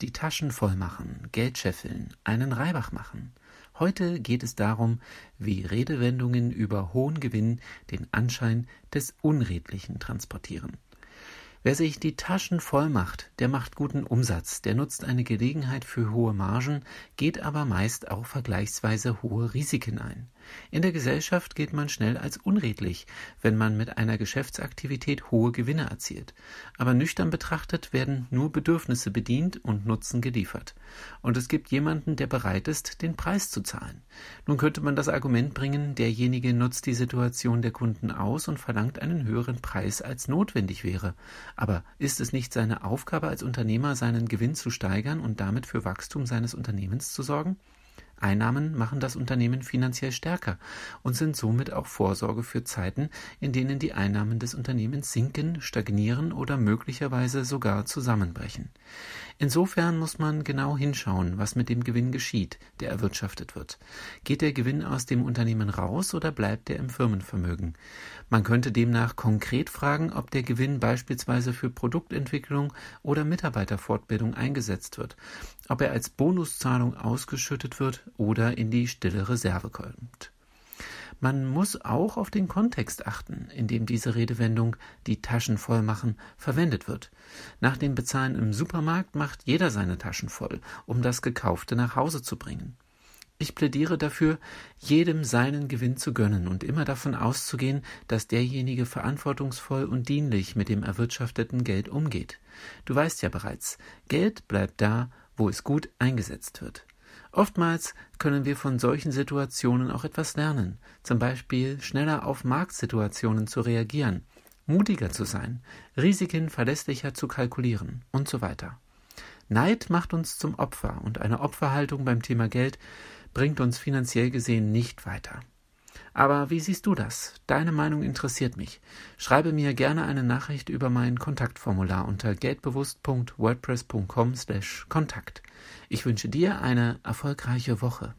die Taschen voll machen, Geld scheffeln, einen Reibach machen. Heute geht es darum, wie Redewendungen über hohen Gewinn den Anschein des Unredlichen transportieren. Wer sich die Taschen voll macht, der macht guten Umsatz, der nutzt eine Gelegenheit für hohe Margen, geht aber meist auch vergleichsweise hohe Risiken ein. In der Gesellschaft gilt man schnell als unredlich, wenn man mit einer Geschäftsaktivität hohe Gewinne erzielt. Aber nüchtern betrachtet werden nur Bedürfnisse bedient und Nutzen geliefert. Und es gibt jemanden, der bereit ist, den Preis zu zahlen. Nun könnte man das Argument bringen, derjenige nutzt die Situation der Kunden aus und verlangt einen höheren Preis, als notwendig wäre. Aber ist es nicht seine Aufgabe als Unternehmer, seinen Gewinn zu steigern und damit für Wachstum seines Unternehmens zu sorgen? Einnahmen machen das Unternehmen finanziell stärker und sind somit auch Vorsorge für Zeiten, in denen die Einnahmen des Unternehmens sinken, stagnieren oder möglicherweise sogar zusammenbrechen. Insofern muss man genau hinschauen, was mit dem Gewinn geschieht, der erwirtschaftet wird. Geht der Gewinn aus dem Unternehmen raus oder bleibt er im Firmenvermögen? Man könnte demnach konkret fragen, ob der Gewinn beispielsweise für Produktentwicklung oder Mitarbeiterfortbildung eingesetzt wird, ob er als Bonuszahlung ausgeschüttet wird oder in die stille Reserve kommt. Man muss auch auf den Kontext achten, in dem diese Redewendung die Taschen voll machen verwendet wird. Nach dem Bezahlen im Supermarkt macht jeder seine Taschen voll, um das Gekaufte nach Hause zu bringen. Ich plädiere dafür, jedem seinen Gewinn zu gönnen und immer davon auszugehen, dass derjenige verantwortungsvoll und dienlich mit dem erwirtschafteten Geld umgeht. Du weißt ja bereits, Geld bleibt da, wo es gut eingesetzt wird. Oftmals können wir von solchen Situationen auch etwas lernen, zum Beispiel schneller auf Marktsituationen zu reagieren, mutiger zu sein, Risiken verlässlicher zu kalkulieren und so weiter. Neid macht uns zum Opfer und eine Opferhaltung beim Thema Geld bringt uns finanziell gesehen nicht weiter. Aber wie siehst du das? Deine Meinung interessiert mich. Schreibe mir gerne eine Nachricht über mein Kontaktformular unter geldbewusst.wordpress.com/kontakt. Ich wünsche dir eine erfolgreiche Woche.